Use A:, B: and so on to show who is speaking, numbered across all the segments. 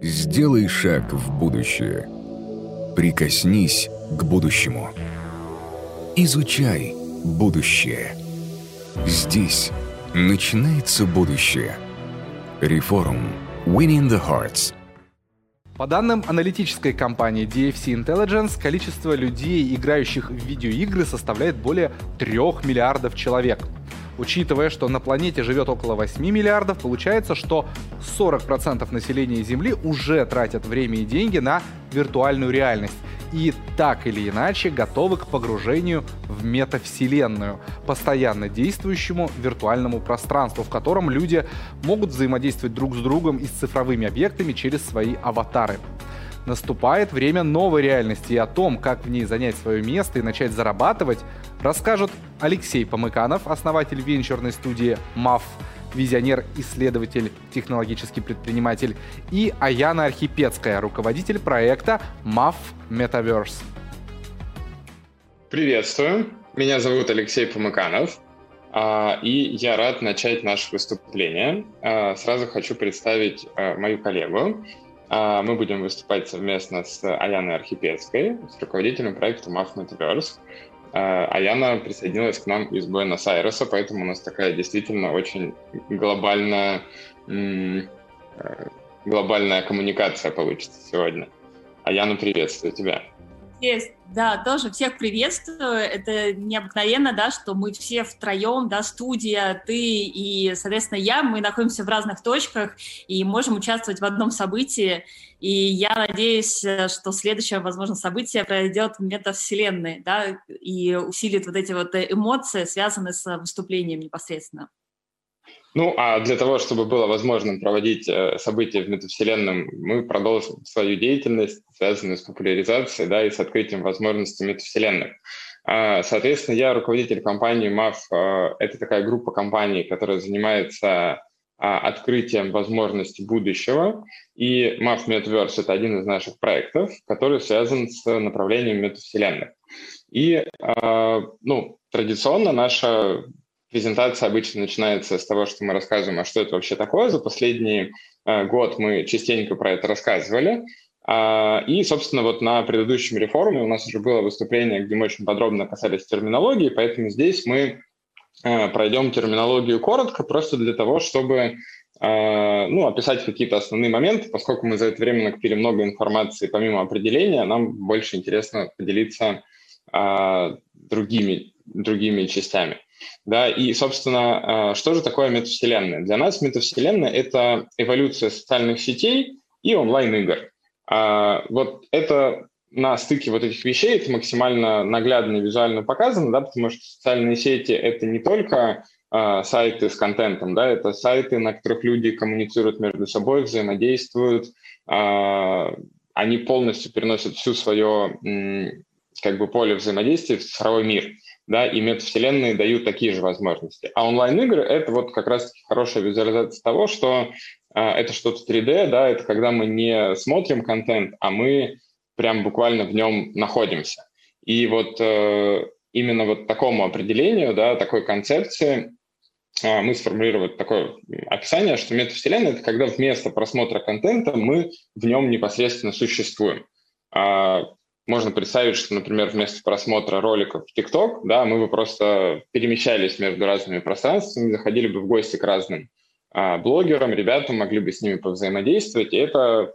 A: Сделай шаг в будущее. Прикоснись к будущему. Изучай будущее. Здесь начинается будущее. Реформ. Winning the Hearts.
B: По данным аналитической компании DFC Intelligence, количество людей, играющих в видеоигры, составляет более 3 миллиардов человек. Учитывая, что на планете живет около 8 миллиардов, получается, что 40% населения Земли уже тратят время и деньги на виртуальную реальность и так или иначе готовы к погружению в метавселенную, постоянно действующему виртуальному пространству, в котором люди могут взаимодействовать друг с другом и с цифровыми объектами через свои аватары. Наступает время новой реальности, и о том, как в ней занять свое место и начать зарабатывать, расскажут Алексей Помыканов, основатель венчурной студии МАФ, визионер, исследователь, технологический предприниматель, и Аяна Архипецкая, руководитель проекта MAF Metaverse.
C: Приветствую, меня зовут Алексей Помыканов, а, и я рад начать наше выступление. А, сразу хочу представить а, мою коллегу. Мы будем выступать совместно с Аяной Архипецкой, с руководителем проекта MAF Metaverse. Аяна а присоединилась к нам из Буэнос-Айреса, поэтому у нас такая действительно очень глобальная, э, глобальная коммуникация получится сегодня. Аяна, приветствую тебя.
D: Есть, да, тоже всех приветствую. Это необыкновенно, да, что мы все втроем, да, студия, ты и, соответственно, я, мы находимся в разных точках и можем участвовать в одном событии. И я надеюсь, что следующее, возможно, событие пройдет в метавселенной, да, и усилит вот эти вот эмоции, связанные с выступлением непосредственно.
C: Ну, а для того, чтобы было возможным проводить э, события в метавселенном, мы продолжим свою деятельность, связанную с популяризацией да, и с открытием возможностей метавселенных. А, соответственно, я руководитель компании MAF. Э, это такая группа компаний, которая занимается а, открытием возможностей будущего. И MAF Metaverse — это один из наших проектов, который связан с направлением метавселенных. И а, ну, традиционно наша презентация обычно начинается с того, что мы рассказываем, а что это вообще такое. За последний э, год мы частенько про это рассказывали. А, и, собственно, вот на предыдущем реформе у нас уже было выступление, где мы очень подробно касались терминологии, поэтому здесь мы э, пройдем терминологию коротко, просто для того, чтобы э, ну, описать какие-то основные моменты, поскольку мы за это время накопили много информации помимо определения, нам больше интересно поделиться другими, другими частями. Да, и, собственно, а, что же такое метавселенная? Для нас метавселенная — это эволюция социальных сетей и онлайн-игр. А, вот это на стыке вот этих вещей это максимально наглядно и визуально показано, да, потому что социальные сети — это не только э, сайты с контентом, да, это сайты, на которых люди коммуницируют между собой, взаимодействуют, они полностью переносят всю свое как бы поле взаимодействия в цифровой мир да, и метавселенные дают такие же возможности. А онлайн-игры — это вот как раз хорошая визуализация того, что э, это что-то 3D, да, это когда мы не смотрим контент, а мы прям буквально в нем находимся. И вот э, именно вот такому определению, да, такой концепции э, мы сформулировали такое описание, что метавселенная — это когда вместо просмотра контента мы в нем непосредственно существуем. А, можно представить, что, например, вместо просмотра роликов в TikTok, да, мы бы просто перемещались между разными пространствами, заходили бы в гости к разным а, блогерам, ребятам, могли бы с ними повзаимодействовать. И это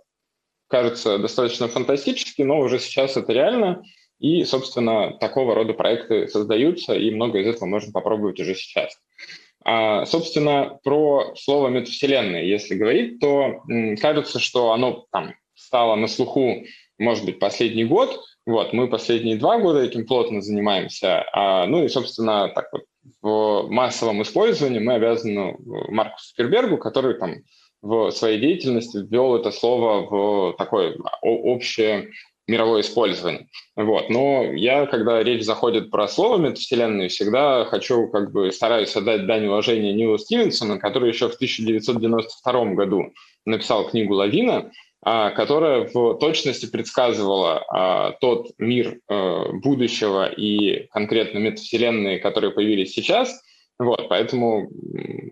C: кажется достаточно фантастически, но уже сейчас это реально. И, собственно, такого рода проекты создаются, и много из этого можно попробовать уже сейчас. А, собственно, про слово метавселенная, если говорить, то м, кажется, что оно там стало на слуху может быть, последний год. Вот, мы последние два года этим плотно занимаемся. А, ну и, собственно, так вот, в массовом использовании мы обязаны Маркусу Цукербергу, который там в своей деятельности ввел это слово в такое общее мировое использование. Вот. Но я, когда речь заходит про слово метавселенную, всегда хочу, как бы, стараюсь отдать дань уважения Нилу Стивенсону, который еще в 1992 году написал книгу «Лавина», которая в точности предсказывала а, тот мир э, будущего и конкретно метавселенные, которые появились сейчас. Вот, поэтому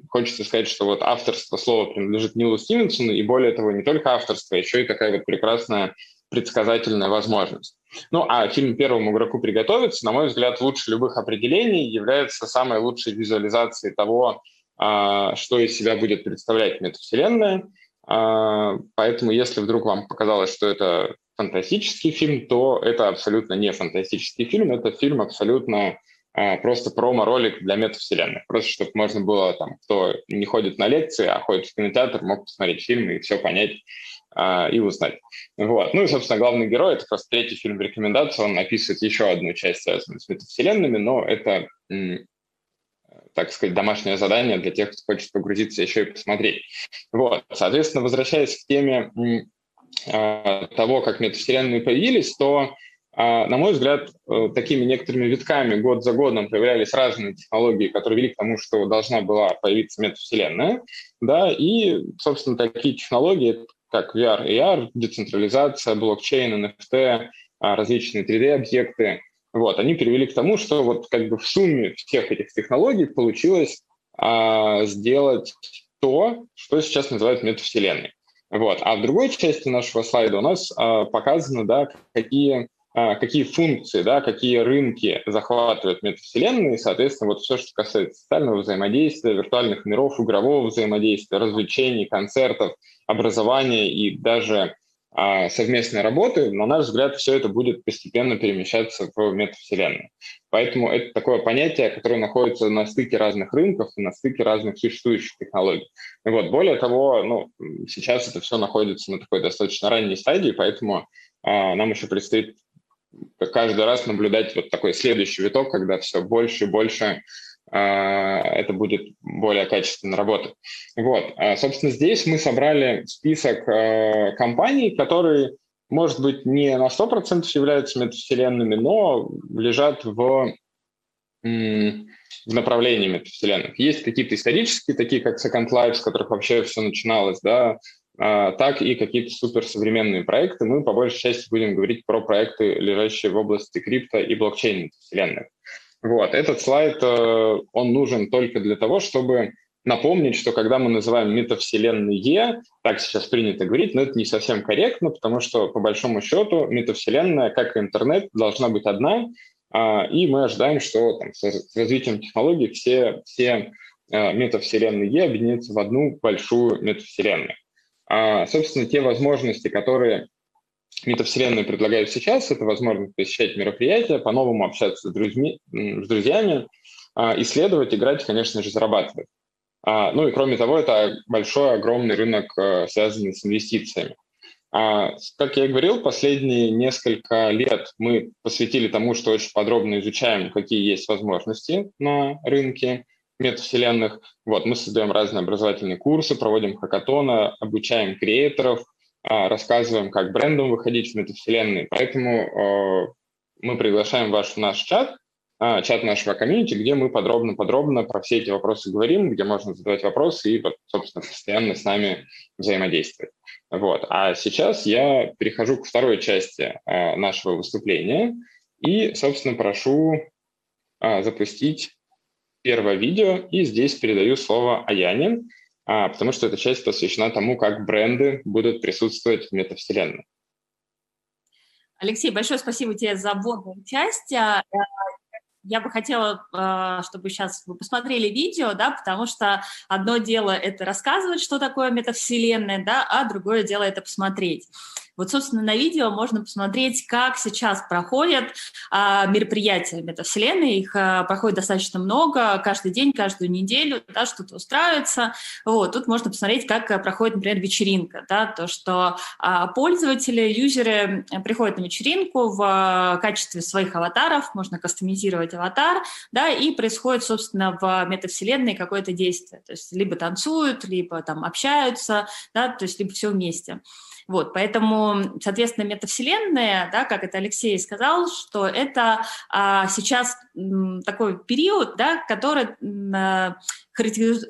C: хочется сказать, что вот авторство слова принадлежит Нилу Стивенсону, и более того, не только авторство, а еще и такая вот прекрасная предсказательная возможность. Ну, а фильм «Первому игроку приготовиться», на мой взгляд, лучше любых определений является самой лучшей визуализацией того, а, что из себя будет представлять метавселенная. А, поэтому, если вдруг вам показалось, что это фантастический фильм, то это абсолютно не фантастический фильм, это фильм абсолютно а, просто промо-ролик для метавселенных. Просто чтобы можно было, там, кто не ходит на лекции, а ходит в кинотеатр, мог посмотреть фильм и все понять а, и узнать. Вот. Ну и, собственно, главный герой — это просто третий фильм рекомендации. Он описывает еще одну часть, связанную с метавселенными, но это, так сказать, домашнее задание для тех, кто хочет погрузиться еще и посмотреть. Вот. Соответственно, возвращаясь к теме а, того, как метавселенные появились, то а, на мой взгляд, э, такими некоторыми витками год за годом появлялись разные технологии, которые вели к тому, что должна была появиться метавселенная. Да, и, собственно, такие технологии, как VR, AR, децентрализация, блокчейн, NFT, а, различные 3D-объекты, вот, они привели к тому, что вот как бы в сумме всех этих технологий получилось а, сделать то, что сейчас называют метавселенной. Вот. А в другой части нашего слайда у нас а, показано, да, какие а, какие функции, да, какие рынки захватывают метавселенные, и, соответственно, вот все, что касается социального взаимодействия, виртуальных миров, игрового взаимодействия, развлечений, концертов, образования и даже совместной работы, на наш взгляд, все это будет постепенно перемещаться в метавселенную. Поэтому это такое понятие, которое находится на стыке разных рынков и на стыке разных существующих технологий. И вот, более того, ну, сейчас это все находится на такой достаточно ранней стадии, поэтому а, нам еще предстоит каждый раз наблюдать вот такой следующий виток, когда все больше и больше это будет более качественно работать. Вот, а, собственно, здесь мы собрали список э, компаний, которые, может быть, не на 100% являются метавселенными, но лежат в, в направлении метавселенных. Есть какие-то исторические, такие как Second Life, с которых вообще все начиналось, да, а, так и какие-то суперсовременные проекты. Мы по большей части будем говорить про проекты, лежащие в области крипто и блокчейн вселенных. Вот. Этот слайд, э, он нужен только для того, чтобы напомнить, что когда мы называем метавселенные, так сейчас принято говорить, но это не совсем корректно, потому что, по большому счету, метавселенная, как и интернет, должна быть одна, а, и мы ожидаем, что там, с развитием технологий все, все э, метавселенные объединятся в одну большую метавселенную. А, собственно, те возможности, которые метавселенная предлагает сейчас, это возможность посещать мероприятия, по-новому общаться с, друзьми, с друзьями, а, исследовать, играть, конечно же, зарабатывать. А, ну и кроме того, это большой, огромный рынок, а, связанный с инвестициями. А, как я и говорил, последние несколько лет мы посвятили тому, что очень подробно изучаем, какие есть возможности на рынке, метавселенных. Вот, мы создаем разные образовательные курсы, проводим хакатоны, обучаем креаторов, рассказываем, как брендам выходить в метавселенные. Поэтому э, мы приглашаем вас в наш чат, а, чат нашего комьюнити, где мы подробно-подробно про все эти вопросы говорим, где можно задавать вопросы и, собственно, постоянно с нами взаимодействовать. Вот. А сейчас я перехожу к второй части нашего выступления и, собственно, прошу запустить первое видео, и здесь передаю слово Аяне, а, потому что эта часть посвящена тому, как бренды будут присутствовать в метавселенной.
D: Алексей, большое спасибо тебе за вводную часть. Я бы хотела, а, чтобы сейчас вы посмотрели видео, да, потому что одно дело это рассказывать, что такое метавселенная, да, а другое дело это посмотреть. Вот, собственно, на видео можно посмотреть, как сейчас проходят а, мероприятия метавселенной. Их а, проходит достаточно много, каждый день, каждую неделю, да, что-то устраивается. Вот, тут можно посмотреть, как а, проходит, например, вечеринка. Да, то, что пользователи, юзеры приходят на вечеринку в качестве своих аватаров, можно кастомизировать аватар, да, и происходит, собственно, в метавселенной какое-то действие. То есть либо танцуют, либо там общаются, да, то есть либо все вместе. Вот, поэтому, соответственно, метавселенная, да, как это Алексей сказал, что это а, сейчас м, такой период, да, который а,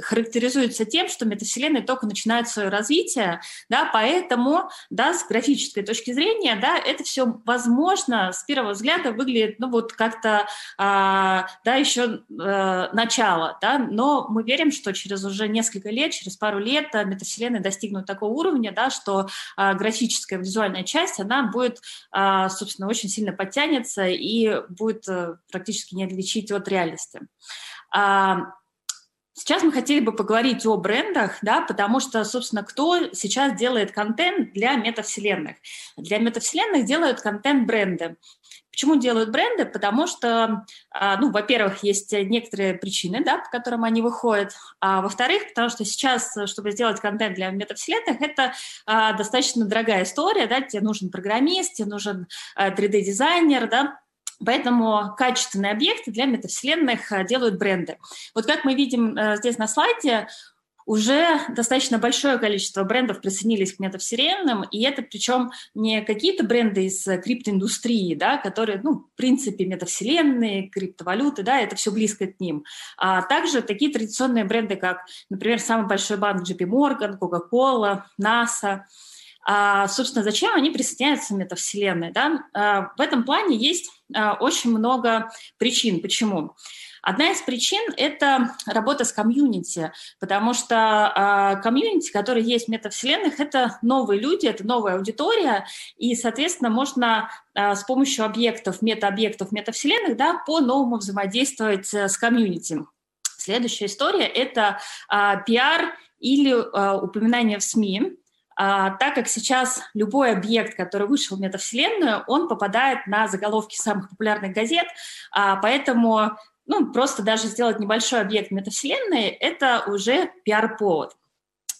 D: характеризуется тем, что метавселенные только начинают свое развитие, да, поэтому, да, с графической точки зрения, да, это все возможно с первого взгляда выглядит, ну, вот как-то, а, да, еще а, начало, да, но мы верим, что через уже несколько лет, через пару лет метавселенные достигнут такого уровня, да, что а, графическая визуальная часть, она будет, а, собственно, очень сильно подтянется и будет а, практически не отличить от реальности. А, Сейчас мы хотели бы поговорить о брендах, да, потому что, собственно, кто сейчас делает контент для метавселенных? Для метавселенных делают контент бренды. Почему делают бренды? Потому что, а, ну, во-первых, есть некоторые причины, да, по которым они выходят, а во-вторых, потому что сейчас, чтобы сделать контент для метавселенных, это а, достаточно дорогая история, да, тебе нужен программист, тебе нужен 3D-дизайнер, да, Поэтому качественные объекты для метавселенных э, делают бренды. Вот как мы видим э, здесь на слайде, уже достаточно большое количество брендов присоединились к метавселенным, и это причем не какие-то бренды из э, криптоиндустрии, да, которые, ну, в принципе, метавселенные, криптовалюты, да, это все близко к ним, а также такие традиционные бренды, как, например, самый большой банк JP Morgan, Coca-Cola, NASA – а, собственно, зачем они присоединяются к метавселенной? Да? А, в этом плане есть а, очень много причин. Почему? Одна из причин – это работа с комьюнити, потому что комьюнити, который есть в метавселенных, это новые люди, это новая аудитория, и, соответственно, можно с помощью объектов, метаобъектов метавселенных да, по-новому взаимодействовать э, с комьюнити. Следующая история – это пиар или упоминание в СМИ, а, так как сейчас любой объект, который вышел в метавселенную, он попадает на заголовки самых популярных газет, а, поэтому ну, просто даже сделать небольшой объект метавселенной – это уже пиар-повод.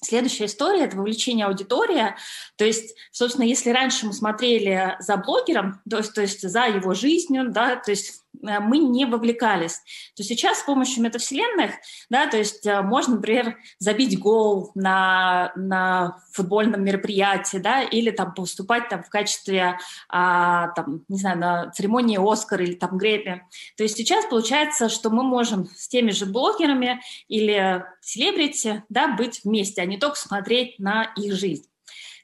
D: Следующая история – это вовлечение аудитории. То есть, собственно, если раньше мы смотрели за блогером, то есть, то есть за его жизнью, да, то есть мы не вовлекались. То сейчас с помощью метавселенных, да, то есть э, можно, например, забить гол на, на футбольном мероприятии, да, или там поступать там в качестве, а, там, не знаю, на церемонии Оскар или там Грэмми. То есть сейчас получается, что мы можем с теми же блогерами или селебрити, да, быть вместе, а не только смотреть на их жизнь.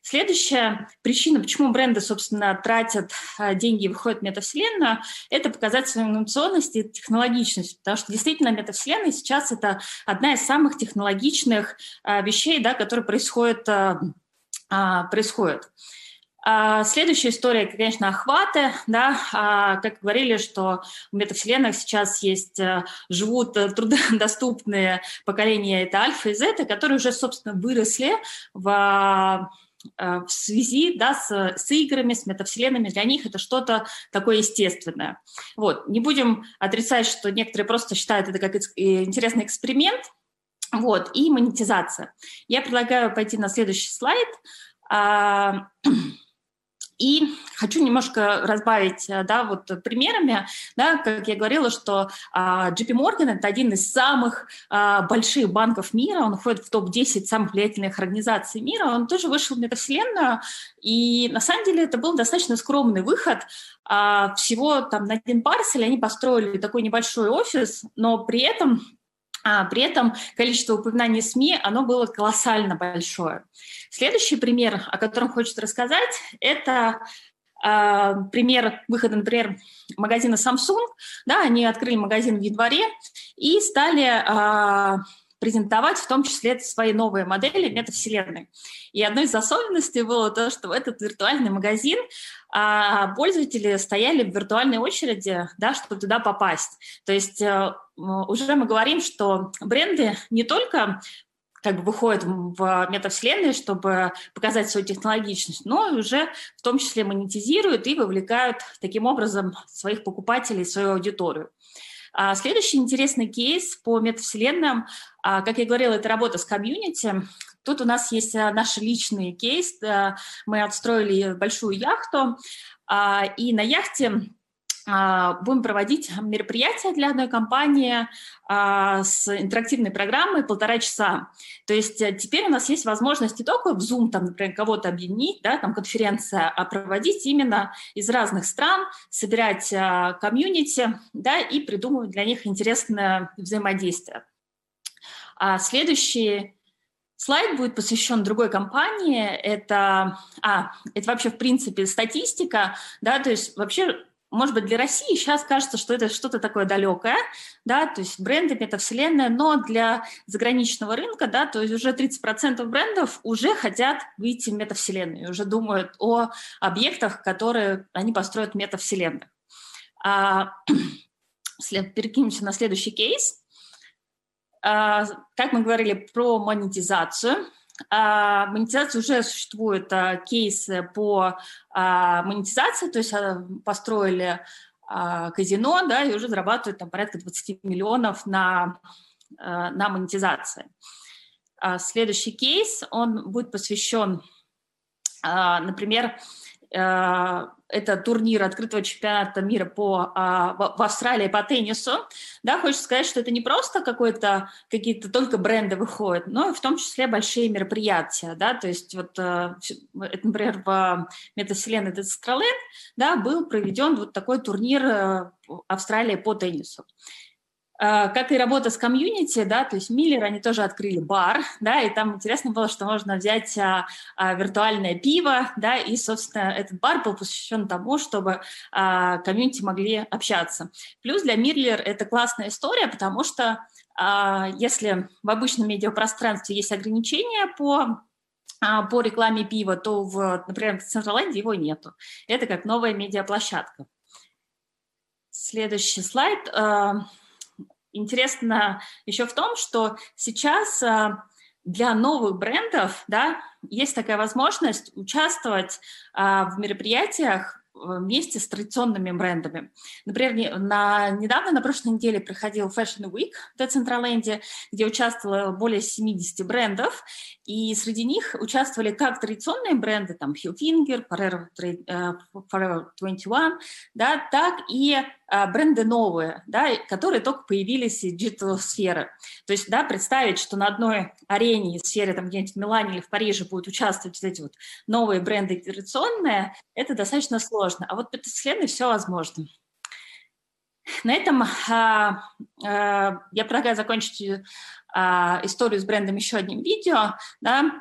D: Следующая причина, почему бренды, собственно, тратят а, деньги и выходят в метавселенную, это показать свою инновационность и технологичность, потому что действительно метавселенная сейчас это одна из самых технологичных а, вещей, да, которые происходят, а, происходят. Следующая история, конечно, охваты. Да? Как говорили, что в метавселенных сейчас есть, живут труднодоступные поколения, это альфа и зета, которые уже, собственно, выросли в Э, в связи да, с, с играми, с метавселенными, для них это что-то такое естественное. Вот. Не будем отрицать, что некоторые просто считают это как интересный эксперимент, вот, и монетизация. Я предлагаю пойти на следующий слайд. И хочу немножко разбавить э, да, вот примерами. Да, как я говорила, что а, JP Morgan – это один из самых а, больших банков мира, он входит в топ-10 самых влиятельных организаций мира, он тоже вышел в метавселенную, и на самом деле это был достаточно скромный выход. А, всего там на один парсель они построили такой небольшой офис, но при этом а при этом количество упоминаний СМИ, оно было колоссально большое. Следующий пример, о котором хочется рассказать, это э, пример выхода, например, магазина Samsung. Да, они открыли магазин в январе и стали э, презентовать в том числе свои новые модели метавселенной. И одной из особенностей было то, что в этот виртуальный магазин а, пользователи стояли в виртуальной очереди, да, чтобы туда попасть. То есть а, уже мы говорим, что бренды не только как бы выходят в метавселенные, чтобы показать свою технологичность, но уже в том числе монетизируют и вовлекают таким образом своих покупателей, свою аудиторию. А следующий интересный кейс по метавселенным, а, как я говорила, это работа с комьюнити. Тут у нас есть а, наш личный кейс. Мы отстроили большую яхту, и на яхте будем проводить мероприятия для одной компании а, с интерактивной программой полтора часа. То есть э, теперь у нас есть возможность не только в Zoom, там, например, кого-то объединить, да, там конференция, а проводить именно из разных стран, собирать а, комьюнити да, и придумывать для них интересное взаимодействие. А следующий слайд будет посвящен другой компании. Это, а, это вообще, в принципе, статистика, да, то есть вообще может быть, для России сейчас кажется, что это что-то такое далекое, да, то есть бренды, метавселенная, но для заграничного рынка, да, то есть уже 30% брендов уже хотят выйти в метавселенную, уже думают о объектах, которые они построят в метавселенных. А, перекинемся на следующий кейс. А, как мы говорили про монетизацию, монетизация уже существует а, кейсы по а, монетизации, то есть а, построили а, казино, да, и уже зарабатывают там порядка 20 миллионов на, а, на монетизации. А, следующий кейс, он будет посвящен, а, например, а, это турнир открытого чемпионата мира по, а, в Австралии по теннису, да, хочется сказать, что это не просто какой-то, какие-то только бренды выходят, но и в том числе большие мероприятия, да, то есть вот, э, например, в метавселенной Decentraland, да, был проведен вот такой турнир э, Австралии по теннису. А, как и работа с комьюнити, да, то есть Миллер, они тоже открыли бар, да, и там интересно было, что можно взять а, а, виртуальное пиво, да, и, собственно, этот бар был посвящен тому, чтобы а, комьюнити могли общаться. Плюс для Миллер это классная история, потому что а, если в обычном медиапространстве есть ограничения по а, по рекламе пива, то, в, например, в Централенде его нету. Это как новая медиаплощадка. Следующий слайд интересно еще в том, что сейчас а, для новых брендов да, есть такая возможность участвовать а, в мероприятиях вместе с традиционными брендами. Например, на, недавно, на прошлой неделе, проходил Fashion Week в Децентраленде, где участвовало более 70 брендов, и среди них участвовали как традиционные бренды, там Hilfiger, Forever, э, Forever 21, да, так и бренды новые, да, которые только появились из digital-сферы. То есть, да, представить, что на одной арене, в сфере там где-нибудь в Милане или в Париже будут участвовать вот эти вот новые бренды традиционные, это достаточно сложно. А вот в вселенной все возможно. На этом а, а, я предлагаю закончить а, историю с брендом еще одним видео. Да?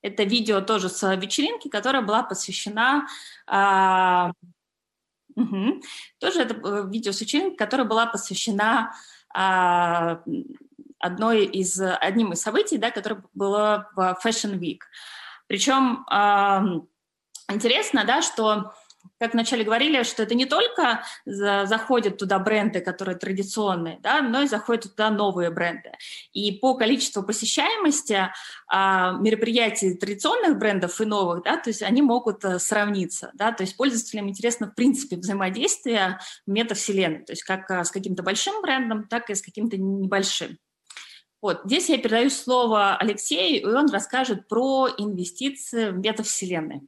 D: Это видео тоже с вечеринки, которая была посвящена... А, угу, тоже это э, видео с вечеринки, которая была посвящена а, одной из, одним из событий, да, которое было в Fashion Week. Причем а, интересно, да, что как вначале говорили, что это не только за, заходят туда бренды, которые традиционные, да, но и заходят туда новые бренды. И по количеству посещаемости а, мероприятий традиционных брендов и новых, да, то есть они могут а, сравниться, да, то есть пользователям интересно в принципе взаимодействие метавселенной, то есть как а, с каким-то большим брендом, так и с каким-то небольшим. Вот, здесь я передаю слово Алексею, и он расскажет про инвестиции в метавселенной.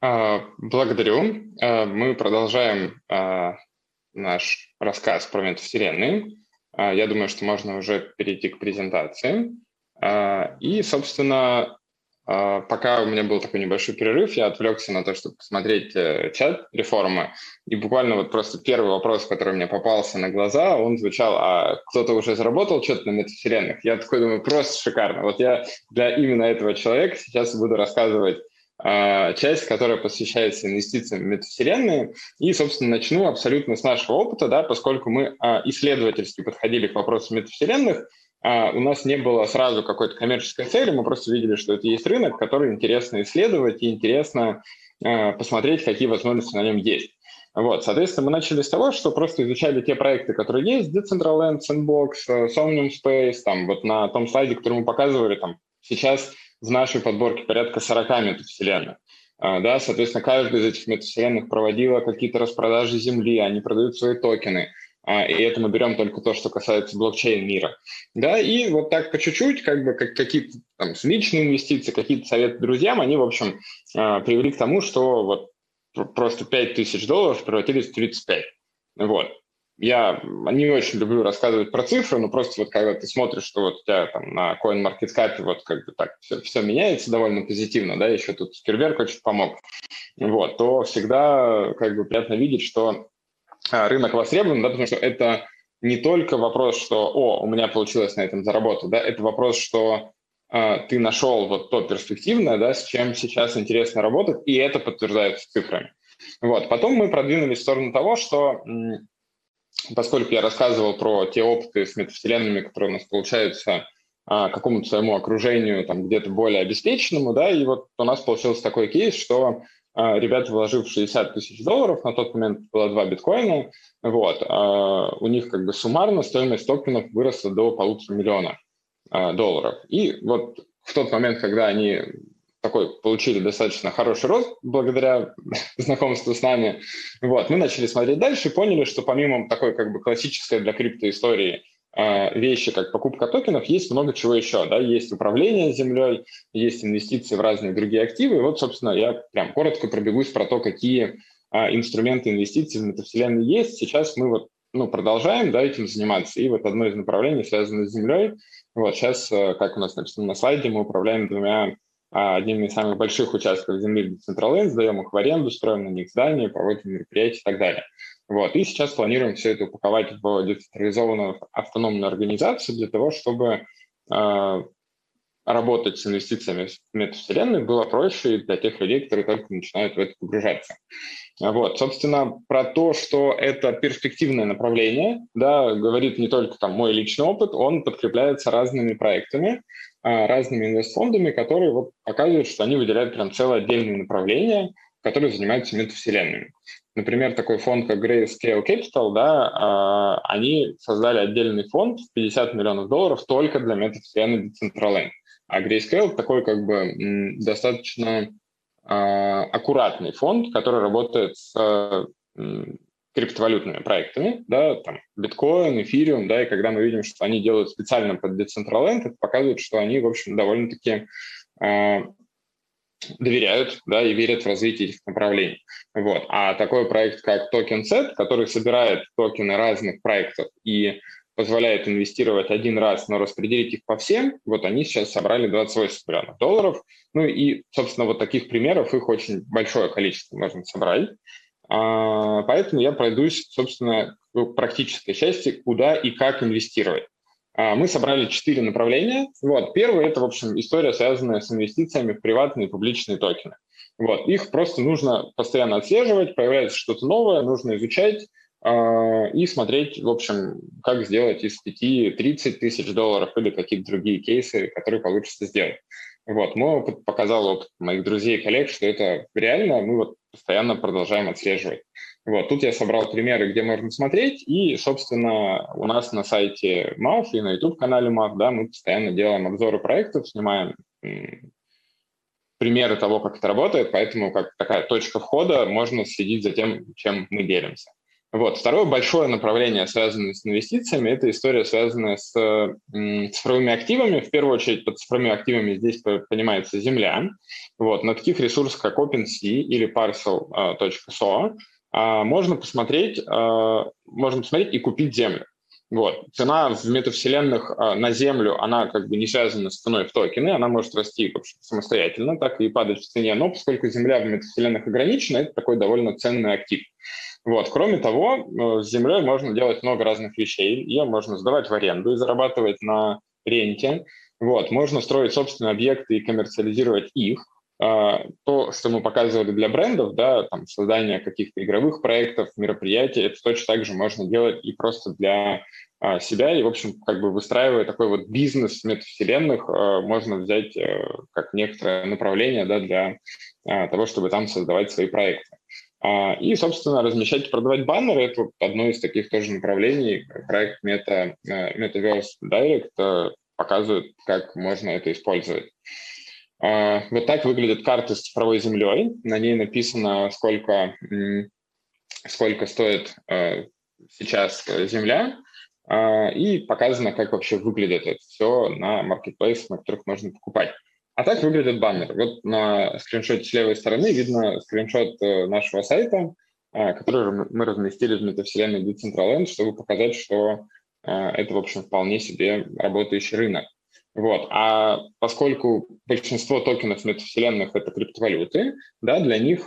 C: А, благодарю. А, мы продолжаем а, наш рассказ про метавселенные. Я думаю, что можно уже перейти к презентации. И, собственно, пока у меня был такой небольшой перерыв, я отвлекся на то, чтобы посмотреть э, чат реформы. И буквально вот просто первый вопрос, который мне попался на глаза, он звучал, а кто-то уже заработал что-то на метавселенных? Я такой думаю, просто шикарно. Вот я для именно этого человека сейчас буду рассказывать часть, которая посвящается инвестициям в метавселенные. И, собственно, начну абсолютно с нашего опыта, да, поскольку мы а, исследовательски подходили к вопросу метавселенных, а, у нас не было сразу какой-то коммерческой цели, мы просто видели, что это есть рынок, который интересно исследовать и интересно посмотреть, какие возможности на нем есть. Вот, соответственно, мы начали с того, что просто изучали те проекты, которые есть, Decentraland, Sandbox, Somnium Space, там вот на том слайде, который мы показывали, там сейчас в нашей подборке порядка 40 метавселенных. А, да, соответственно, каждая из этих метавселенных проводила какие-то распродажи земли, они продают свои токены, а, и это мы берем только то, что касается блокчейн мира. Да, и вот так по чуть-чуть, как бы как, какие-то там личные инвестиции, какие-то советы друзьям, они, в общем, а, привели к тому, что вот просто 5 тысяч долларов превратились в 35. Вот я не очень люблю рассказывать про цифры, но просто вот когда ты смотришь, что вот у тебя там на CoinMarketCap вот как бы так все, все меняется довольно позитивно, да, еще тут Скирберг очень помог, вот, то всегда как бы приятно видеть, что а, рынок востребован, да, потому что это не только вопрос, что «О, у меня получилось на этом заработать», да, это вопрос, что э, ты нашел вот то перспективное, да, с чем сейчас интересно работать, и это подтверждается цифрами. Вот. Потом мы продвинулись в сторону того, что поскольку я рассказывал про те опыты с метавселенными, которые у нас получаются а, какому-то своему окружению, там, где-то более обеспеченному, да, и вот у нас получился такой кейс, что а, ребята, вложив 60 тысяч долларов, на тот момент было два биткоина, вот, а, у них как бы суммарно стоимость токенов выросла до полутора миллиона долларов. И вот в тот момент, когда они такой получили достаточно хороший рост благодаря знакомству с нами. Вот, мы начали смотреть дальше и поняли, что помимо такой как бы классической для криптоистории э, вещи, как покупка токенов, есть много чего еще. Да? Есть управление землей, есть инвестиции в разные другие активы. И вот, собственно, я прям коротко пробегусь про то, какие э, инструменты инвестиций в метавселенной есть. Сейчас мы вот ну, продолжаем да, этим заниматься. И вот одно из направлений связано с землей. Вот сейчас, э, как у нас написано на слайде, мы управляем двумя одним из самых больших участков земли Decentraland, сдаем их в аренду, строим на них здания, проводим мероприятия и так далее. Вот. И сейчас планируем все это упаковать в децентрализованную автономную организацию для того, чтобы э, работать с инвестициями в метавселенную было проще для тех людей, которые только начинают в это погружаться. Вот, собственно, про то, что это перспективное направление, да, говорит не только там мой личный опыт, он подкрепляется разными проектами, а, разными инвестфондами, которые вот показывают, что они выделяют прям целое отдельное направление, которые занимаются метавселенными. Например, такой фонд, как Grayscale Capital, да, а, они создали отдельный фонд в 50 миллионов долларов только для метавселенной Decentraland. А Grayscale такой как бы достаточно а, аккуратный фонд, который работает с криптовалютными проектами, да, там, биткоин, эфириум, да, и когда мы видим, что они делают специально под Decentraland, это показывает, что они, в общем, довольно-таки э, доверяют, да, и верят в развитие этих направлений. Вот. А такой проект, как Token Set, который собирает токены разных проектов и позволяет инвестировать один раз, но распределить их по всем, вот они сейчас собрали 28 миллионов долларов. Ну и, собственно, вот таких примеров, их очень большое количество можно собрать. А, поэтому я пройдусь, собственно, к практической части, куда и как инвестировать. А, мы собрали четыре направления. Вот. Первое – это, в общем, история, связанная с инвестициями в приватные и публичные токены. Вот. Их просто нужно постоянно отслеживать, появляется что-то новое, нужно изучать и смотреть, в общем, как сделать из 5 30 тысяч долларов или какие-то другие кейсы, которые получится сделать. Вот, мой опыт показал опыт моих друзей и коллег, что это реально, мы вот постоянно продолжаем отслеживать. Вот, тут я собрал примеры, где можно смотреть, и, собственно, у нас на сайте МАФ и на YouTube-канале МАФ, да, мы постоянно делаем обзоры проектов, снимаем примеры того, как это работает, поэтому как такая точка входа можно следить за тем, чем мы делимся. Вот. Второе большое направление, связанное с инвестициями, это история, связанная с цифровыми активами. В первую очередь под цифровыми активами здесь понимается земля. Вот. На таких ресурсах, как OpenSea или Parcel.so а, можно посмотреть, а, можно посмотреть и купить землю. Вот. Цена в метавселенных а, на землю, она как бы не связана с ценой в токены, она может расти самостоятельно, так и падать в цене, но поскольку земля в метавселенных ограничена, это такой довольно ценный актив. Вот. Кроме того, э, с землей можно делать много разных вещей. Ее можно сдавать в аренду и зарабатывать на ренте. Вот. Можно строить собственные объекты и коммерциализировать их. А, то, что мы показывали для брендов, да, там, создание каких-то игровых проектов, мероприятий, это точно так же можно делать и просто для а, себя. И, в общем, как бы выстраивая такой вот бизнес метавселенных, а, можно взять э, как некоторое направление да, для того, чтобы там создавать свои проекты. А, и, собственно, размещать и продавать баннеры – это одно из таких тоже направлений. Проект Meta, э, Metaverse Direct э, показывает, как можно это использовать. А, вот так выглядит карта с цифровой землей. На ней написано, сколько, сколько стоит э, сейчас земля, а, и показано, как вообще выглядит это все на маркетплейсах, на которых можно покупать. А так выглядит баннер. Вот на скриншоте с левой стороны видно скриншот э, нашего сайта, э, который мы разместили в метавселенной Decentraland, чтобы показать, что э, это, в общем, вполне себе работающий рынок. Вот. А поскольку большинство токенов метавселенных – это криптовалюты, да, для них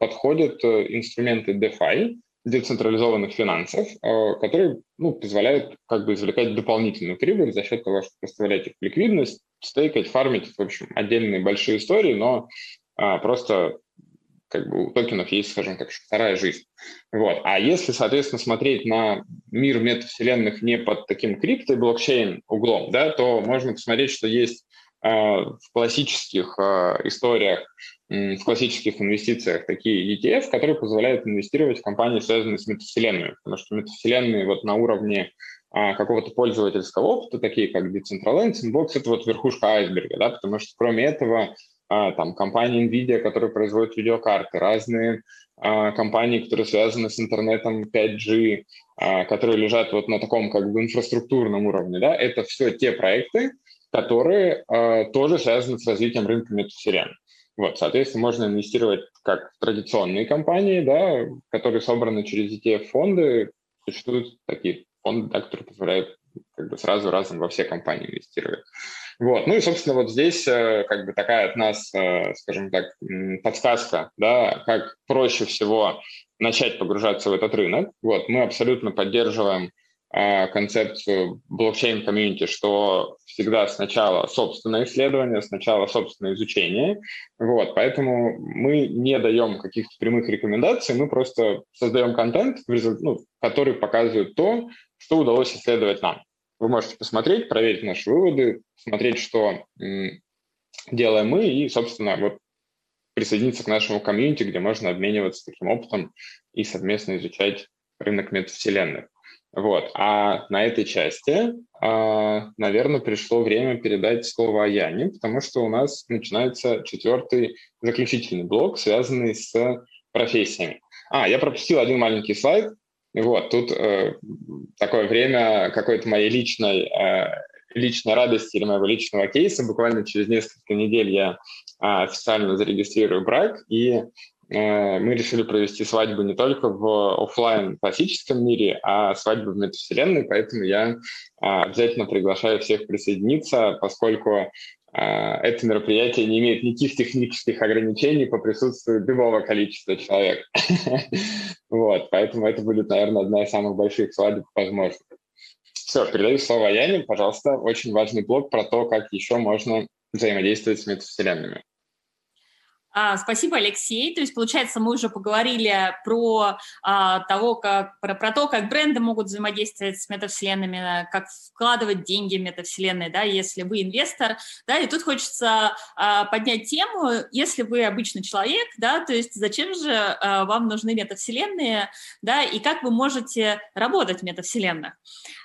C: подходят инструменты DeFi, децентрализованных финансов, э, которые ну, позволяют как бы извлекать дополнительную прибыль за счет того, что поставлять их ликвидность, стейкать, фармить, в общем, отдельные большие истории, но а, просто как бы у токенов есть, скажем так, вторая жизнь. Вот. А если, соответственно, смотреть на мир метавселенных не под таким крипто- и блокчейн углом, да, то можно посмотреть, что есть э, в классических э, историях, в классических инвестициях такие ETF, которые позволяют инвестировать в компании, связанные с метавселенными. Потому что метавселенные вот на уровне а, какого-то пользовательского опыта, такие как Decentraland, Sandbox, это вот верхушка айсберга, да, потому что кроме этого а, там компании NVIDIA, которые производят видеокарты, разные а, компании, которые связаны с интернетом 5G, а, которые лежат вот на таком как бы инфраструктурном уровне, да, это все те проекты, которые а, тоже связаны с развитием рынка метавселенной. Вот, соответственно, можно инвестировать как в традиционные компании, да, которые собраны через ETF-фонды. Существуют такие фонды, да, которые позволяют как бы сразу разом во все компании инвестировать. Вот. Ну и, собственно, вот здесь э, как бы такая от нас, э, скажем так, подсказка, да, как проще всего начать погружаться в этот рынок. Вот. Мы абсолютно поддерживаем концепцию блокчейн-комьюнити, что всегда сначала собственное исследование, сначала собственное изучение. Вот, поэтому мы не даем каких-то прямых рекомендаций, мы просто создаем контент, ну, который показывает то, что удалось исследовать нам. Вы можете посмотреть, проверить наши выводы, смотреть, что делаем мы, и, собственно, вот присоединиться к нашему комьюнити, где можно обмениваться таким опытом и совместно изучать рынок метавселенных. Вот. А на этой части, а, наверное, пришло время передать слово Яне, потому что у нас начинается четвертый заключительный блок, связанный с профессиями. А, я пропустил один маленький слайд. Вот, тут э, такое время какой-то моей личной, э, личной радости или моего личного кейса. Буквально через несколько недель я э, официально зарегистрирую брак, и мы решили провести свадьбу не только в офлайн классическом мире, а свадьбу в метавселенной, поэтому я э, обязательно приглашаю всех присоединиться, поскольку а, это мероприятие не имеет никаких технических ограничений по присутствию любого количества человек. Вот, поэтому это будет, наверное, одна из самых больших свадеб возможно. Все, передаю слово Яне, пожалуйста. Очень важный блок про то, как еще можно взаимодействовать с метавселенными.
D: А, спасибо, Алексей. То есть, получается, мы уже поговорили про а, того, как про, про то, как бренды могут взаимодействовать с метавселенными, как вкладывать деньги в метавселенные, да, если вы инвестор, да, и тут хочется а, поднять тему, если вы обычный человек, да, то есть зачем же а, вам нужны метавселенные, да, и как вы можете работать в метавселенных.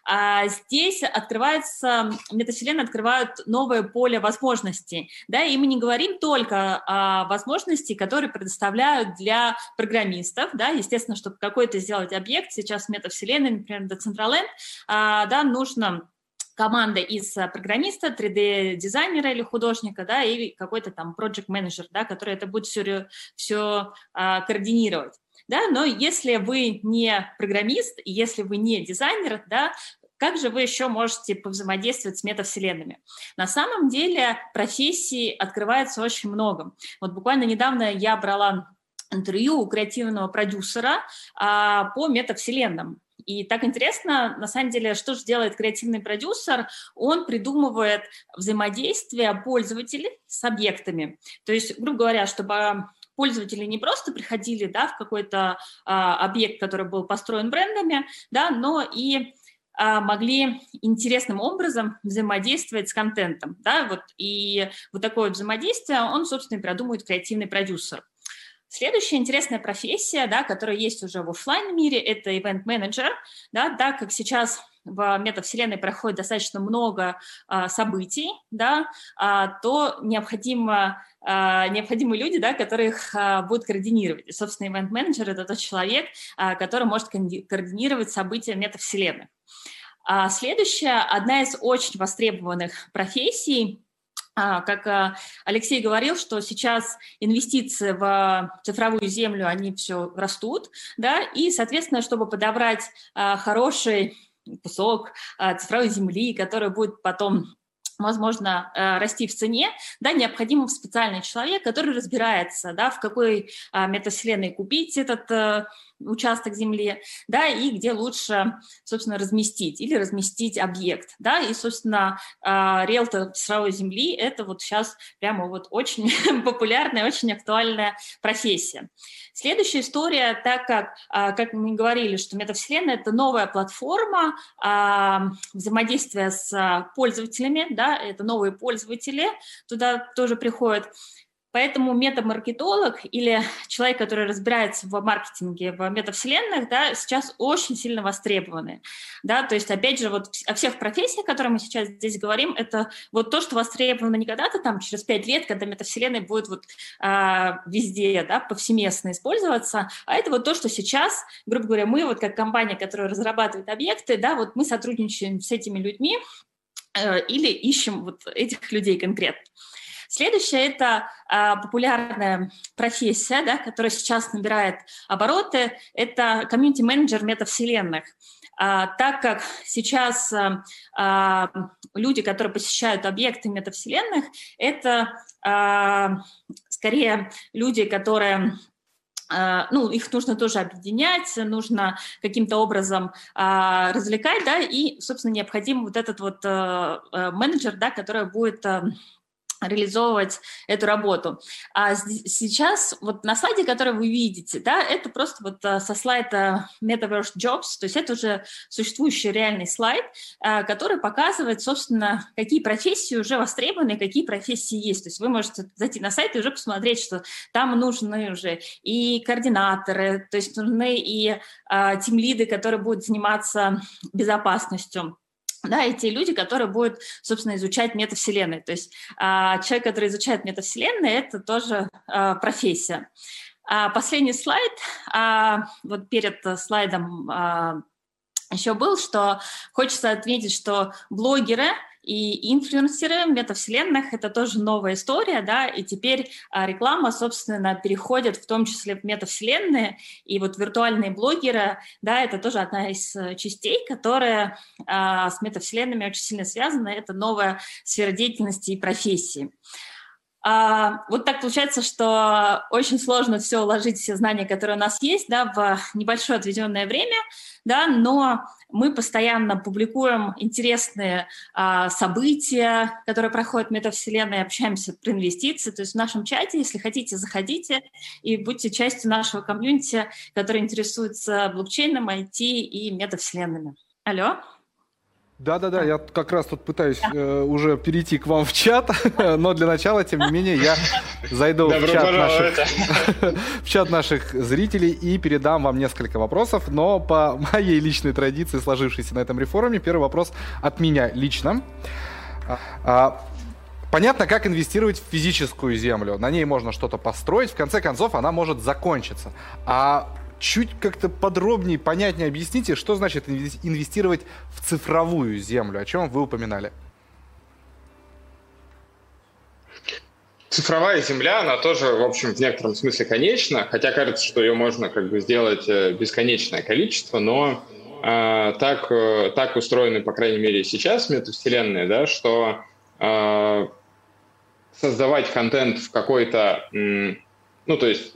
D: А здесь открывается, метавселенные открывают новое поле возможностей, да, и мы не говорим только о возможностей, которые предоставляют для программистов, да, естественно, чтобы какой-то сделать объект, сейчас метавселенной, например, Decentraland, а, да, нужно команда из программиста, 3D-дизайнера или художника, да, или какой-то там project менеджер да, который это будет все, все а, координировать. Да, но если вы не программист, если вы не дизайнер, да, как же вы еще можете повзаимодействовать с метавселенными? На самом деле профессий открывается очень много. Вот буквально недавно я брала интервью у креативного продюсера а, по метавселенным. И так интересно, на самом деле, что же делает креативный продюсер? Он придумывает взаимодействие пользователей с объектами. То есть, грубо говоря, чтобы пользователи не просто приходили да, в какой-то а, объект, который был построен брендами, да, но и а, могли интересным образом взаимодействовать с контентом. Да? Вот, и вот такое взаимодействие он, собственно, и продумывает креативный продюсер. Следующая интересная профессия, да, которая есть уже в офлайн мире, это event-менеджер. Да, так как сейчас в метавселенной проходит достаточно много а, событий, да, а, то необходимо, а, необходимы люди, да, которых а, будут координировать. И, собственно, ивент-менеджер – это тот человек, а, который может координировать события метавселенной. А следующая, одна из очень востребованных профессий, как а, Алексей говорил, что сейчас инвестиции в цифровую землю, они все растут, да, и, соответственно, чтобы подобрать а, хороший кусок цифровой земли, который будет потом возможно, расти в цене, да, необходим специальный человек, который разбирается, да, в какой метавселенной купить этот участок земли, да, и где лучше, собственно, разместить или разместить объект, да, и, собственно, а, риэлтор цифровой земли – это вот сейчас прямо вот очень популярная, очень актуальная профессия. Следующая история, так как, а, как мы говорили, что метавселенная – это новая платформа а, взаимодействия с пользователями, да, это новые пользователи туда тоже приходят, Поэтому метамаркетолог или человек, который разбирается в маркетинге, в метавселенных, да, сейчас очень сильно востребованы. Да, то есть, опять же, вот о всех профессиях, о которых мы сейчас здесь говорим, это вот то, что востребовано не когда-то там через пять лет, когда метавселенная будет вот а, везде, да, повсеместно использоваться, а это вот то, что сейчас, грубо говоря, мы вот как компания, которая разрабатывает объекты, да, вот мы сотрудничаем с этими людьми э, или ищем вот этих людей конкретно. Следующее – это а, популярная профессия, да, которая сейчас набирает обороты, это комьюнити-менеджер метавселенных. А, так как сейчас а, а, люди, которые посещают объекты метавселенных, это а, скорее люди, которые а, ну, их нужно тоже объединять, нужно каким-то образом а, развлекать, да, и, собственно, необходим вот этот вот а, менеджер, да, который будет а, реализовывать эту работу. А сейчас вот на слайде, который вы видите, да, это просто вот а, со слайда Metaverse Jobs, то есть это уже существующий реальный слайд, а, который показывает, собственно, какие профессии уже востребованы, какие профессии есть. То есть вы можете зайти на сайт и уже посмотреть, что там нужны уже и координаторы, то есть нужны и а, тимлиды, которые будут заниматься безопасностью да, и те люди, которые будут, собственно, изучать метавселенные. То есть а, человек, который изучает метавселенные, это тоже а, профессия. А, последний слайд, вот перед слайдом а, еще был, что хочется отметить, что блогеры – и инфлюенсеры метавселенных – это тоже новая история, да, и теперь а, реклама, собственно, переходит в том числе в метавселенные, и вот виртуальные блогеры, да, это тоже одна из э, частей, которая а, с метавселенными очень сильно связана, это новая сфера деятельности и профессии. А, вот так получается, что очень сложно все уложить, все знания, которые у нас есть, да, в небольшое отведенное время, да, но мы постоянно публикуем интересные а, события, которые проходят в метавселенной, общаемся про инвестиции. То есть в нашем чате, если хотите, заходите и будьте частью нашего комьюнити, который интересуется блокчейном, IT и метавселенными. Алло?
B: Да-да-да, я как раз тут пытаюсь э, уже перейти к вам в чат, но для начала, тем не менее, я зайду в чат, наших, в чат наших зрителей и передам вам несколько вопросов, но по моей личной традиции, сложившейся на этом реформе, первый вопрос от меня лично. А, понятно, как инвестировать в физическую землю. На ней можно что-то построить, в конце концов она может закончиться. А чуть как-то подробнее, понятнее объясните, что значит инвестировать в цифровую землю, о чем вы упоминали.
C: Цифровая земля, она тоже, в общем, в некотором смысле конечна, хотя кажется, что ее можно как бы сделать э, бесконечное количество, но э, так, э, так устроены, по крайней мере, сейчас метавселенные, да, что э, создавать контент в какой-то, ну, то есть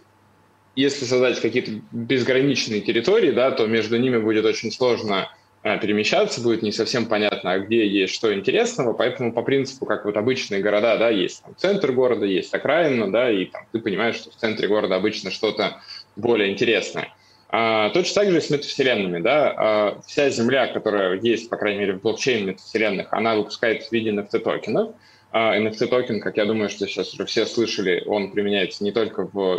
C: если создать какие-то безграничные территории, да, то между ними будет очень сложно э, перемещаться, будет не совсем понятно, а где есть что интересного, поэтому по принципу, как вот обычные города, да, есть там, центр города, есть окраина, да, и там, ты понимаешь, что в центре города обычно что-то более интересное. А, точно так же и с метавселенными, да, а, вся земля, которая есть, по крайней мере, в блокчейне метавселенных, она выпускается в виде NFT-токенов, а, NFT-токен, как я думаю, что сейчас уже все слышали, он применяется не только в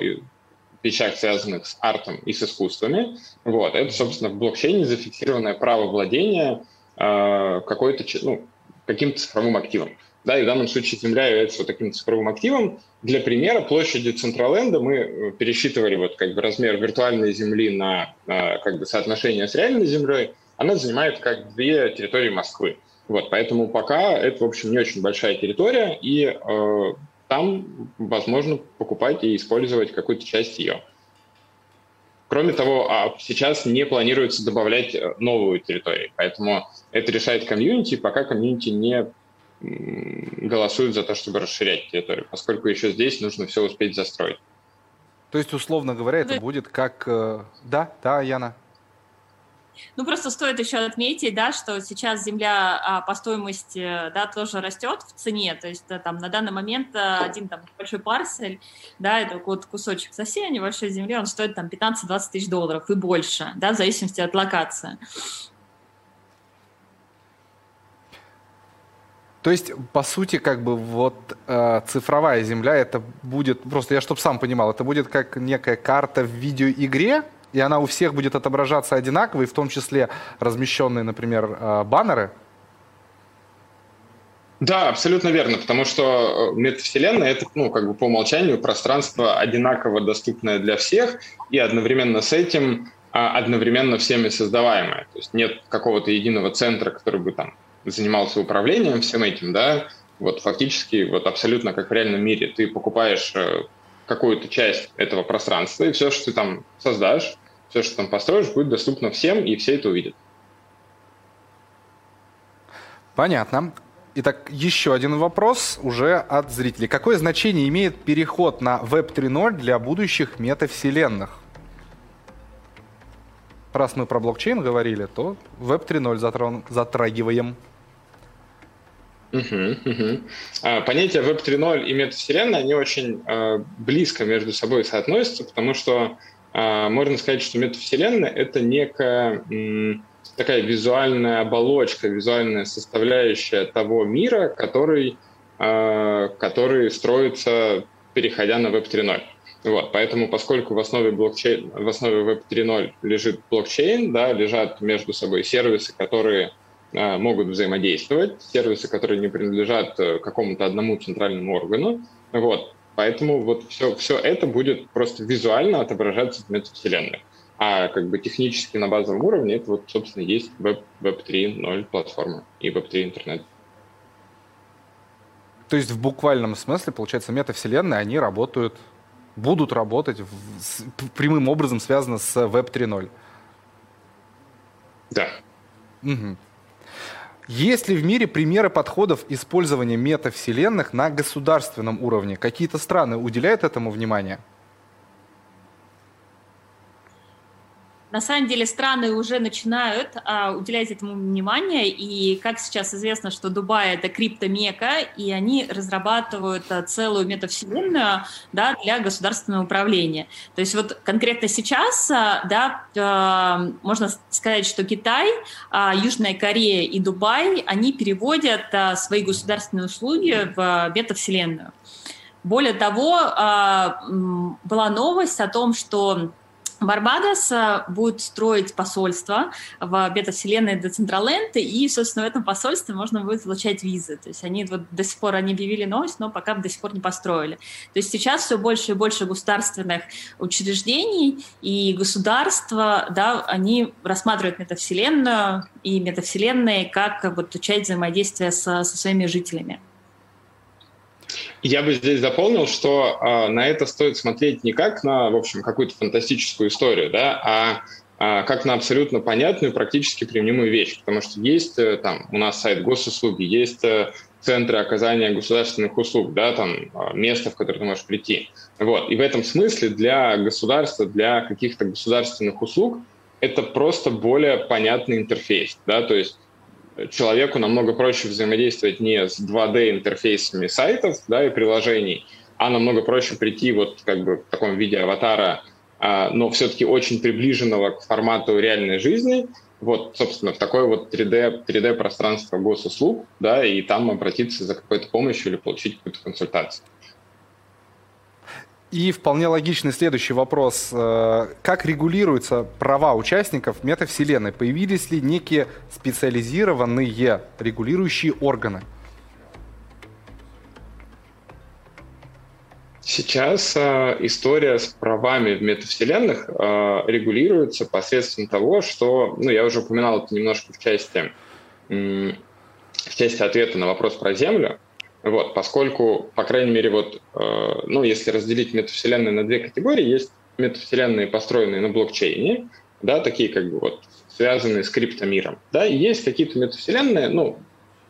C: вещах, связанных с артом и с искусствами. Вот. Это, собственно, в блокчейне зафиксированное право владения э, какой-то, ну, каким-то цифровым активом. Да, и в данном случае Земля является вот таким цифровым активом. Для примера, площадью Централенда мы э, пересчитывали вот как бы размер виртуальной Земли на э, как бы соотношение с реальной Землей. Она занимает как две территории Москвы. Вот, поэтому пока это, в общем, не очень большая территория, и э, там возможно покупать и использовать какую-то часть ее. Кроме того, а сейчас не планируется добавлять э, новую территорию, поэтому это решает комьюнити, пока комьюнити не голосует за то, чтобы расширять территорию, поскольку еще здесь нужно все успеть застроить.
B: То есть, условно говоря, это будет как... Э, да, да, Яна?
D: Ну, просто стоит еще отметить, да, что сейчас земля а, по стоимости, да, тоже растет в цене, то есть да, там на данный момент а, один там большой парсель, да, это вот кусочек совсем небольшой земли, он стоит там 15-20 тысяч долларов и больше, да, в зависимости от локации.
B: То есть, по сути, как бы вот э, цифровая земля, это будет, просто я чтобы сам понимал, это будет как некая карта в видеоигре, и она у всех будет отображаться одинаково, и в том числе размещенные, например, э, баннеры?
C: Да, абсолютно верно, потому что э, метавселенная — это, ну, как бы по умолчанию пространство одинаково доступное для всех, и одновременно с этим а, одновременно всеми создаваемое. То есть нет какого-то единого центра, который бы там занимался управлением всем этим, да, вот фактически вот абсолютно как в реальном мире. Ты покупаешь э, какую-то часть этого пространства, и все, что ты там создашь, все, что там построишь, будет доступно всем, и все это увидят.
B: Понятно. Итак, еще один вопрос уже от зрителей. Какое значение имеет переход на Web 3.0 для будущих метавселенных? Раз мы про блокчейн говорили, то Web 3.0 затрагиваем.
C: Угу, угу. Понятия Web 3.0 и метавселенная, они очень а, близко между собой соотносятся, потому что а, можно сказать, что метавселенная — это некая такая визуальная оболочка, визуальная составляющая того мира, который, который строится, переходя на Web 3.0. Вот, поэтому, поскольку в основе блокчейн, в основе Web 3.0 лежит блокчейн, да, лежат между собой сервисы, которые могут взаимодействовать, сервисы, которые не принадлежат э, какому-то одному центральному органу. Вот. Поэтому вот все, все это будет просто визуально отображаться в метавселенной. А как бы технически на базовом уровне это вот, собственно, есть Web, Web 3.0 платформа и Web 3 интернет.
B: То есть в буквальном смысле, получается, метавселенные, они работают, будут работать в, с, прямым образом связано с Web 3.0.
C: Да.
B: Угу. Есть ли в мире примеры подходов использования метавселенных на государственном уровне? Какие-то страны уделяют этому внимание?
D: На самом деле страны уже начинают а, уделять этому внимание, и как сейчас известно, что Дубай — это криптомека, и они разрабатывают а, целую метавселенную да, для государственного управления. То есть вот конкретно сейчас а, да, а, можно сказать, что Китай, а, Южная Корея и Дубай, они переводят а, свои государственные услуги в а, метавселенную. Более того, а, была новость о том, что Барбадос э, будет строить посольство в бета-вселенной Децентраленд, и, собственно, в этом посольстве можно будет получать визы. То есть они вот до сих пор они объявили новость, но пока до сих пор не построили. То есть сейчас все больше и больше государственных учреждений и государства, да, они рассматривают метавселенную и метавселенные как вот часть взаимодействия со, со своими жителями.
C: Я бы здесь дополнил, что э, на это стоит смотреть не как на, в общем, какую-то фантастическую историю, да, а э, как на абсолютно понятную, практически применимую вещь. Потому что есть э, там у нас сайт госуслуги, есть э, центры оказания государственных услуг, да, там э, место, в которое ты можешь прийти. Вот. И в этом смысле для государства, для каких-то государственных услуг это просто более понятный интерфейс, да, то есть человеку намного проще взаимодействовать не с 2D-интерфейсами сайтов да, и приложений, а намного проще прийти вот как бы в таком виде аватара, а, но все-таки очень приближенного к формату реальной жизни, вот, собственно, в такое вот 3D, 3D-пространство госуслуг, да, и там обратиться за какой-то помощью или получить какую-то консультацию.
B: И вполне логичный следующий вопрос. Э, как регулируются права участников метавселенной? Появились ли некие специализированные регулирующие органы?
C: Сейчас э, история с правами в метавселенных э, регулируется посредством того, что, ну, я уже упоминал это немножко в части, в части ответа на вопрос про Землю, вот, поскольку, по крайней мере, вот, э, ну, если разделить метавселенные на две категории, есть метавселенные, построенные на блокчейне, да, такие как бы вот связанные с криптомиром, да, и есть какие-то метавселенные, ну,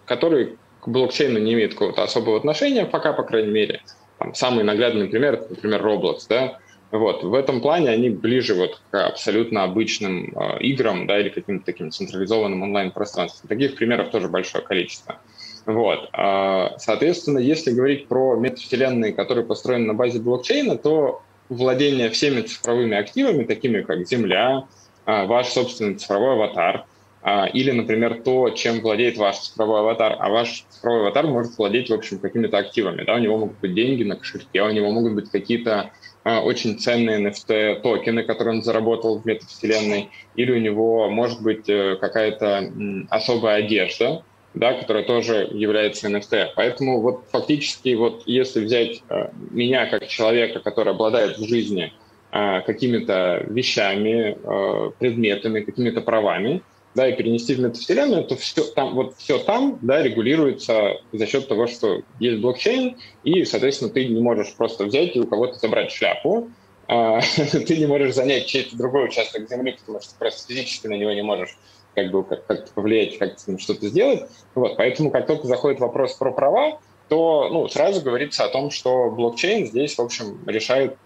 C: которые к блокчейну не имеют какого-то особого отношения, пока, по крайней мере. Там, самый наглядный пример, например, Roblox, да, Вот, в этом плане они ближе вот к абсолютно обычным э, играм, да, или каким-то таким централизованным онлайн-пространствам. Таких примеров тоже большое количество. Вот. А, соответственно, если говорить про метавселенные, которые построены на базе блокчейна, то владение всеми цифровыми активами, такими как Земля, а, ваш собственный цифровой аватар, а, или, например, то, чем владеет ваш цифровой аватар, а ваш цифровой аватар может владеть, в общем, какими-то активами. Да? У него могут быть деньги на кошельке, у него могут быть какие-то очень ценные NFT токены, которые он заработал в метавселенной, или у него может быть э, какая-то особая одежда, да, которая тоже является NFT. Поэтому вот фактически вот если взять э, меня как человека, который обладает в жизни э, какими-то вещами, э, предметами, какими-то правами, да, и перенести в метавселенную, то все там, вот все там, да, регулируется за счет того, что есть блокчейн, и, соответственно, ты не можешь просто взять и у кого-то забрать шляпу, э, ты не можешь занять чей-то другой участок земли, потому что просто физически на него не можешь как бы как-то повлиять, как-то что-то сделать. Вот, поэтому, как только заходит вопрос про права, то ну, сразу говорится о том, что блокчейн здесь, в общем, решает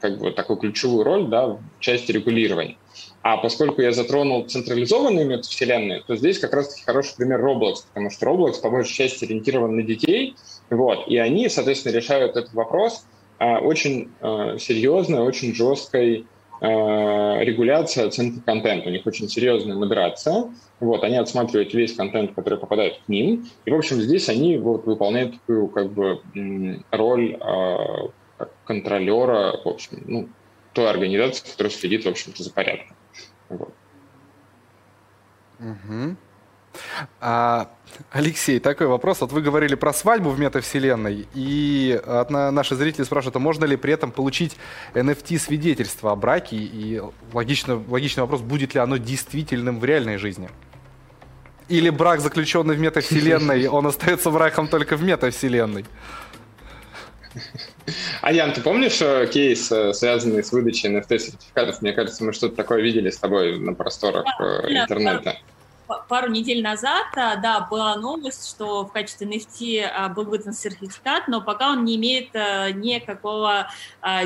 C: как бы такую ключевую роль да, в части регулирования. А поскольку я затронул централизованные метавселенные, то здесь как раз-таки хороший пример Roblox, потому что Roblox по большей части ориентирован на детей, вот, и они, соответственно, решают этот вопрос а, очень а, серьезной, очень жесткой регуляция оценки контента. У них очень серьезная модерация. Вот, они отсматривают весь контент, который попадает к ним. И, в общем, здесь они вот, выполняют такую как бы роль э, контролера, в общем, ну, той организации, которая следит, в общем-то, за порядком. Вот.
B: Угу. А, Алексей, такой вопрос. Вот вы говорили про свадьбу в метавселенной, и от наши зрители спрашивают, а можно ли при этом получить NFT-свидетельство о браке? И логично, логичный вопрос, будет ли оно действительным в реальной жизни? Или брак, заключенный в метавселенной, он остается браком только в метавселенной?
C: А Ян, ты помнишь кейс, э, связанный с выдачей NFT-сертификатов? Мне кажется, мы что-то такое видели с тобой на просторах э, интернета
D: пару недель назад, а, да, была новость, что в качестве NFT а, был выдан сертификат, но пока он не имеет а, никакого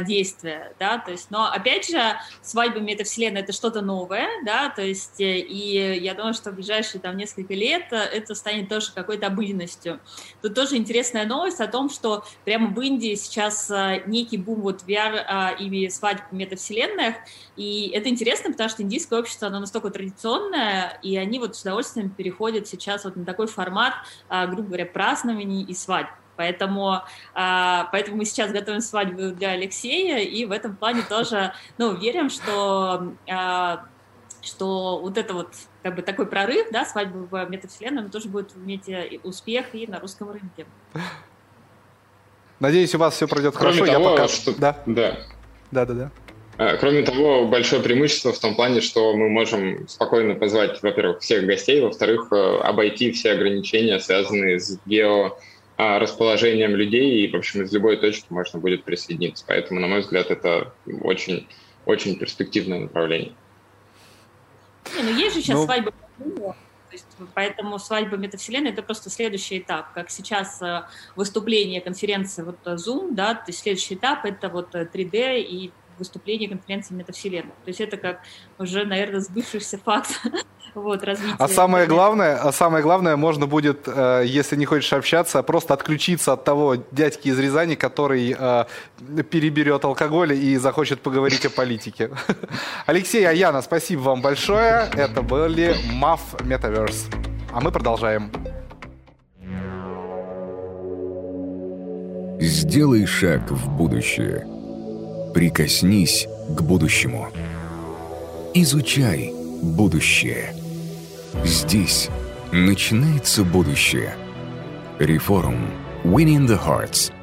D: действия, да, то есть, но опять же, свадьба метавселенной это что-то новое, да, то есть, э, и я думаю, что в ближайшие там несколько лет э, это станет тоже какой-то обыденностью. Тут тоже интересная новость о том, что прямо в Индии сейчас некий бум вот VR и свадьб метавселенных, и это интересно, потому что индийское общество, оно настолько традиционное, и они вот вот с удовольствием переходят сейчас вот на такой формат, а, грубо говоря, празднований и свадьб. Поэтому, а, поэтому мы сейчас готовим свадьбу для Алексея, и в этом плане тоже ну, верим, что, а, что вот это вот как бы такой прорыв, да, свадьба в метавселенной, тоже будет иметь успех и на русском рынке.
B: Надеюсь, у вас все пройдет
C: Кроме
B: хорошо.
C: Того, Я пока... что... Да. Да.
B: Да, да, да.
C: Э, кроме того, большое преимущество в том плане, что мы можем спокойно позвать, во-первых, всех гостей, во-вторых, э, обойти все ограничения, связанные с георасположением людей, и, в общем, из любой точки можно будет присоединиться. Поэтому, на мой взгляд, это очень, очень перспективное направление.
D: Не, ну есть же сейчас ну... то есть, поэтому свадьба метавселенной это просто следующий этап. Как сейчас э, выступление конференции вот Zoom, да, то есть следующий этап это вот 3D и выступление конференции метавселенной. То есть это как уже, наверное, сбывшийся факт вот, развития.
B: А самое главное, а самое главное, можно будет, э, если не хочешь общаться, просто отключиться от того дядьки из Рязани, который э, переберет алкоголь и захочет поговорить о политике. Алексей Аяна, спасибо вам большое. Это были MAF Metaverse. А мы продолжаем.
A: Сделай шаг в будущее – Прикоснись к будущему. Изучай будущее. Здесь начинается будущее. Реформ. Winning the Hearts –